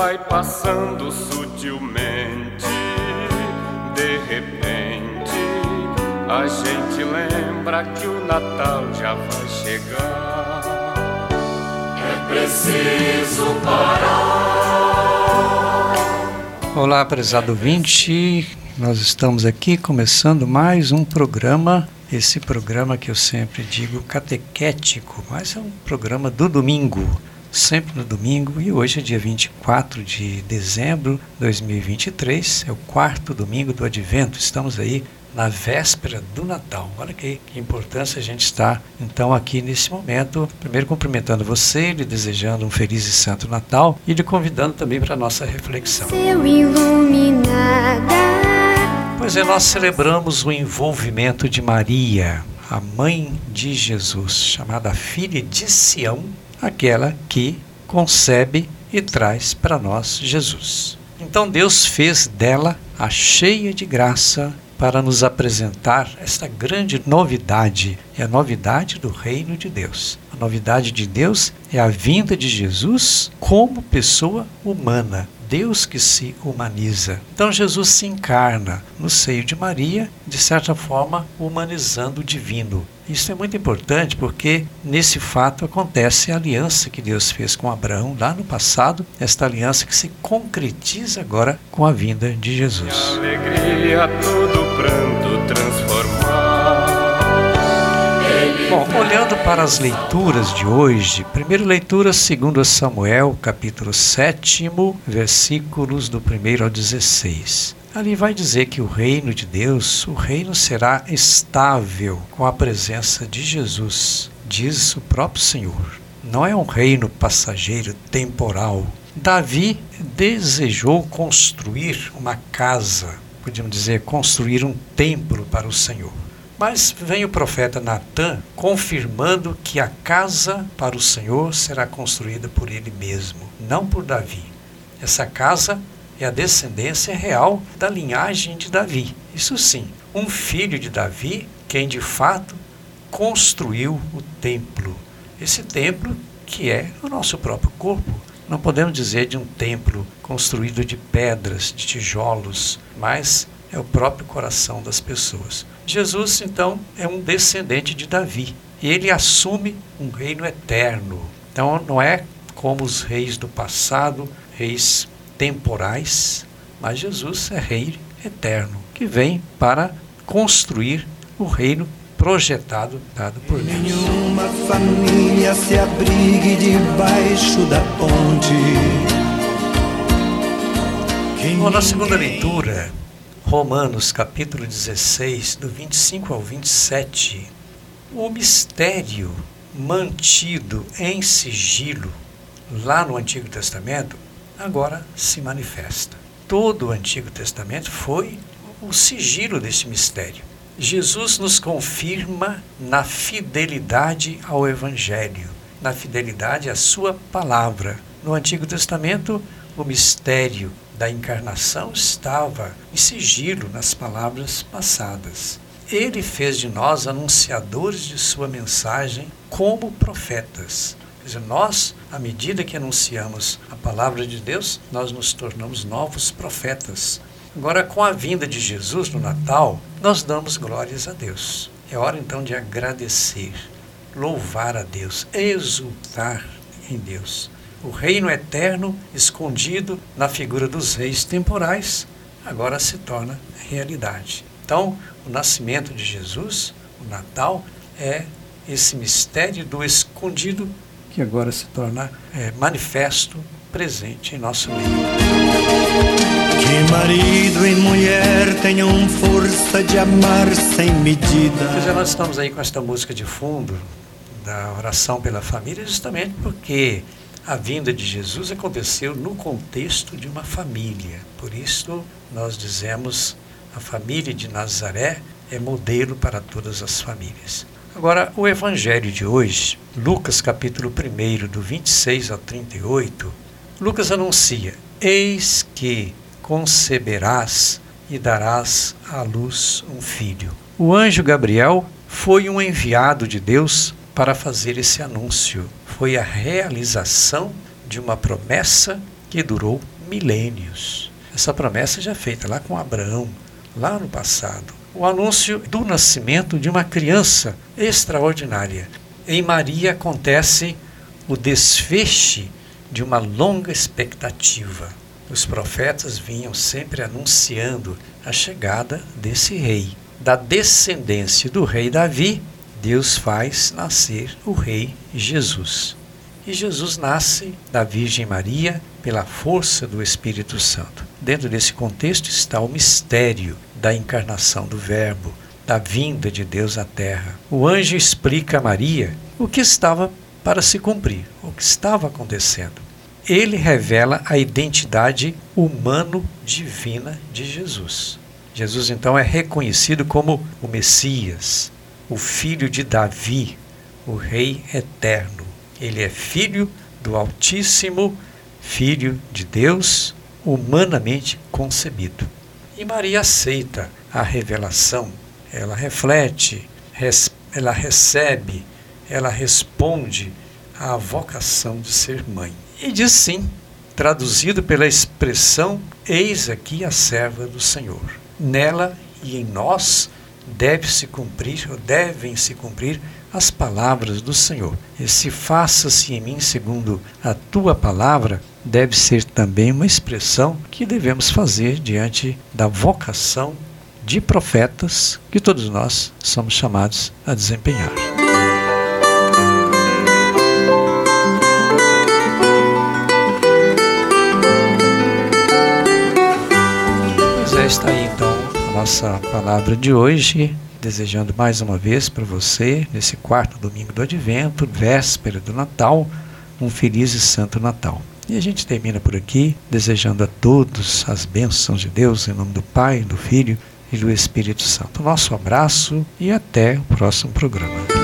vai passando sutilmente. De repente, a gente lembra que o Natal já vai chegar. É preciso parar. Olá, prezado ouvinte. Nós estamos aqui começando mais um programa esse programa que eu sempre digo catequético, mas é um programa do domingo, sempre no domingo, e hoje é dia 24 de dezembro de 2023, é o quarto domingo do Advento, estamos aí na véspera do Natal. Olha que, que importância a gente está então aqui nesse momento. Primeiro cumprimentando você, lhe desejando um feliz e santo Natal e lhe convidando também para a nossa reflexão. Pois é, nós celebramos o envolvimento de Maria, a mãe de Jesus, chamada filha de Sião, aquela que concebe e traz para nós Jesus. Então Deus fez dela a cheia de graça para nos apresentar esta grande novidade, é a novidade do reino de Deus. Novidade de Deus é a vinda de Jesus como pessoa humana, Deus que se humaniza. Então Jesus se encarna no seio de Maria, de certa forma humanizando o divino. Isso é muito importante porque nesse fato acontece a aliança que Deus fez com Abraão lá no passado, esta aliança que se concretiza agora com a vinda de Jesus. Alegria, todo pranto transformar. Bom, olhando para as leituras de hoje, primeira leitura segundo Samuel, capítulo 7, versículos do 1 ao 16. Ali vai dizer que o reino de Deus, o reino será estável com a presença de Jesus, diz o próprio Senhor. Não é um reino passageiro, temporal. Davi desejou construir uma casa, podíamos dizer, construir um templo para o Senhor. Mas vem o profeta Natã confirmando que a casa para o Senhor será construída por ele mesmo, não por Davi. Essa casa é a descendência real da linhagem de Davi. Isso sim, um filho de Davi, quem de fato construiu o templo. Esse templo que é o nosso próprio corpo. Não podemos dizer de um templo construído de pedras, de tijolos, mas é o próprio coração das pessoas. Jesus, então, é um descendente de Davi e ele assume um reino eterno. Então, não é como os reis do passado, reis temporais, mas Jesus é rei eterno, que vem para construir o reino projetado dado por Deus. Nenhuma família se abrigue debaixo da ponte. Bom, na segunda leitura, Romanos capítulo 16, do 25 ao 27, o mistério mantido em sigilo lá no Antigo Testamento agora se manifesta. Todo o Antigo Testamento foi o sigilo desse mistério. Jesus nos confirma na fidelidade ao Evangelho, na fidelidade à Sua palavra. No Antigo Testamento, o mistério da encarnação estava em sigilo nas palavras passadas. Ele fez de nós anunciadores de Sua mensagem como profetas. Quer dizer, nós, à medida que anunciamos a palavra de Deus, nós nos tornamos novos profetas. Agora, com a vinda de Jesus no Natal, nós damos glórias a Deus. É hora então de agradecer, louvar a Deus, exultar em Deus. O reino eterno, escondido na figura dos reis temporais, agora se torna realidade. Então, o nascimento de Jesus, o Natal, é esse mistério do escondido que agora se torna é, manifesto, presente em nosso meio. Que marido e mulher tenham força de amar sem medida. Pois é, nós estamos aí com esta música de fundo da oração pela família, justamente porque a vinda de Jesus aconteceu no contexto de uma família. Por isso, nós dizemos a família de Nazaré é modelo para todas as famílias. Agora, o evangelho de hoje, Lucas capítulo 1, do 26 ao 38, Lucas anuncia: Eis que conceberás e darás à luz um filho. O anjo Gabriel foi um enviado de Deus para fazer esse anúncio. Foi a realização de uma promessa que durou milênios. Essa promessa já feita lá com Abraão, lá no passado. O anúncio do nascimento de uma criança extraordinária. Em Maria acontece o desfeche de uma longa expectativa. Os profetas vinham sempre anunciando a chegada desse rei. Da descendência do rei Davi, Deus faz nascer o rei Jesus. E Jesus nasce da Virgem Maria pela força do Espírito Santo. Dentro desse contexto está o mistério da encarnação do Verbo, da vinda de Deus à Terra. O anjo explica a Maria o que estava para se cumprir, o que estava acontecendo. Ele revela a identidade humano-divina de Jesus. Jesus então é reconhecido como o Messias, o filho de Davi, o Rei eterno. Ele é filho do Altíssimo, filho de Deus, humanamente concebido. E Maria aceita a revelação, ela reflete, ela recebe ela responde à vocação de ser mãe. E diz sim, traduzido pela expressão: Eis aqui a serva do Senhor. Nela e em nós deve-se cumprir, ou devem se cumprir, as palavras do Senhor. Esse faça-se em mim segundo a tua palavra deve ser também uma expressão que devemos fazer diante da vocação de profetas que todos nós somos chamados a desempenhar. está aí então a nossa palavra de hoje. Desejando mais uma vez para você, nesse quarto domingo do Advento, véspera do Natal, um feliz e santo Natal. E a gente termina por aqui, desejando a todos as bênçãos de Deus, em nome do Pai, do Filho e do Espírito Santo. Nosso abraço e até o próximo programa.